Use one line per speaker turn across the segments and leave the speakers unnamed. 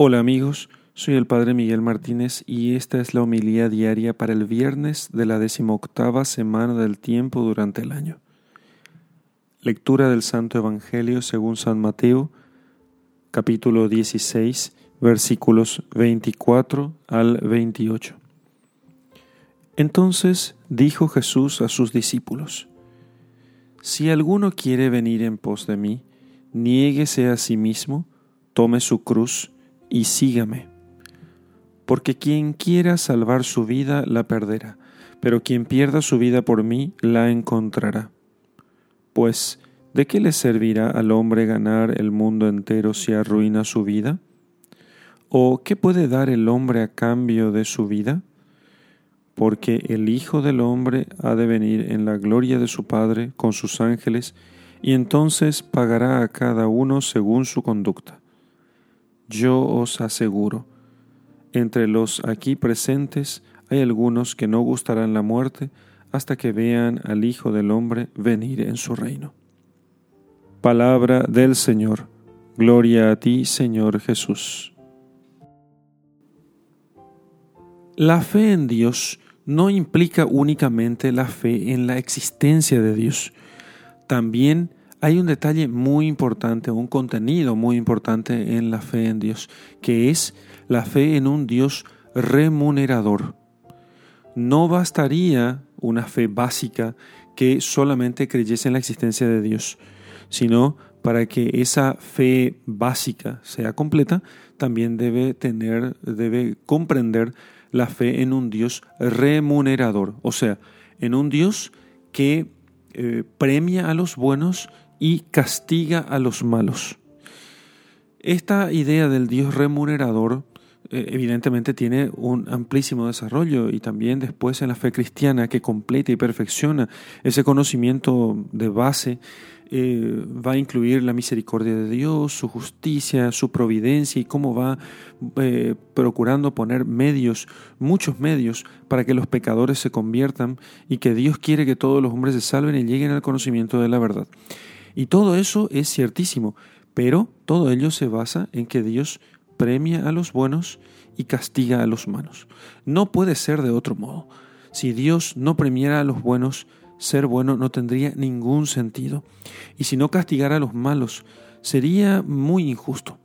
Hola amigos, soy el Padre Miguel Martínez y esta es la homilía diaria para el viernes de la decimoctava semana del tiempo durante el año. Lectura del Santo Evangelio según San Mateo, capítulo 16, versículos 24 al 28. Entonces dijo Jesús a sus discípulos, Si alguno quiere venir en pos de mí, niéguese a sí mismo, tome su cruz, y sígame. Porque quien quiera salvar su vida la perderá, pero quien pierda su vida por mí la encontrará. Pues, ¿de qué le servirá al hombre ganar el mundo entero si arruina su vida? ¿O qué puede dar el hombre a cambio de su vida? Porque el Hijo del hombre ha de venir en la gloria de su Padre con sus ángeles, y entonces pagará a cada uno según su conducta. Yo os aseguro, entre los aquí presentes hay algunos que no gustarán la muerte hasta que vean al Hijo del Hombre venir en su reino. Palabra del Señor. Gloria a ti, Señor Jesús. La fe en Dios no implica únicamente la fe en la existencia de Dios, también hay un detalle muy importante, un contenido muy importante en la fe en Dios, que es la fe en un Dios remunerador. No bastaría una fe básica que solamente creyese en la existencia de Dios, sino para que esa fe básica sea completa, también debe tener, debe comprender la fe en un Dios remunerador, o sea, en un Dios que eh, premia a los buenos y castiga a los malos. Esta idea del Dios remunerador eh, evidentemente tiene un amplísimo desarrollo y también después en la fe cristiana que completa y perfecciona ese conocimiento de base eh, va a incluir la misericordia de Dios, su justicia, su providencia y cómo va eh, procurando poner medios, muchos medios, para que los pecadores se conviertan y que Dios quiere que todos los hombres se salven y lleguen al conocimiento de la verdad. Y todo eso es ciertísimo, pero todo ello se basa en que Dios premia a los buenos y castiga a los malos. No puede ser de otro modo. Si Dios no premiara a los buenos, ser bueno no tendría ningún sentido. Y si no castigara a los malos, sería muy injusto.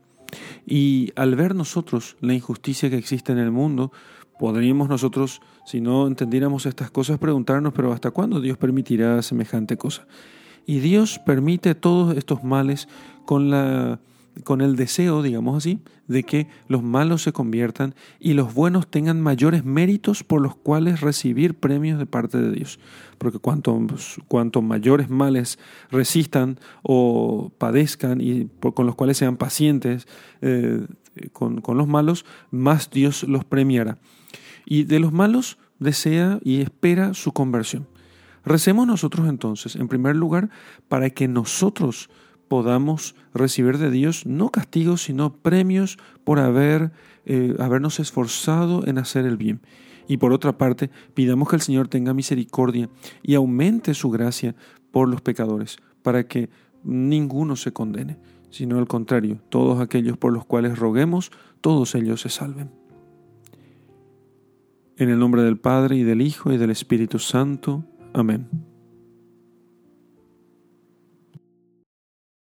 Y al ver nosotros la injusticia que existe en el mundo, podríamos nosotros, si no entendiéramos estas cosas, preguntarnos, pero ¿hasta cuándo Dios permitirá semejante cosa? Y Dios permite todos estos males con, la, con el deseo, digamos así, de que los malos se conviertan y los buenos tengan mayores méritos por los cuales recibir premios de parte de Dios. Porque cuanto, cuanto mayores males resistan o padezcan y con los cuales sean pacientes eh, con, con los malos, más Dios los premiará. Y de los malos desea y espera su conversión. Recemos nosotros entonces, en primer lugar, para que nosotros podamos recibir de Dios no castigos, sino premios por haber, eh, habernos esforzado en hacer el bien. Y por otra parte, pidamos que el Señor tenga misericordia y aumente su gracia por los pecadores, para que ninguno se condene, sino al contrario, todos aquellos por los cuales roguemos, todos ellos se salven. En el nombre del Padre y del Hijo y del Espíritu Santo. Amen.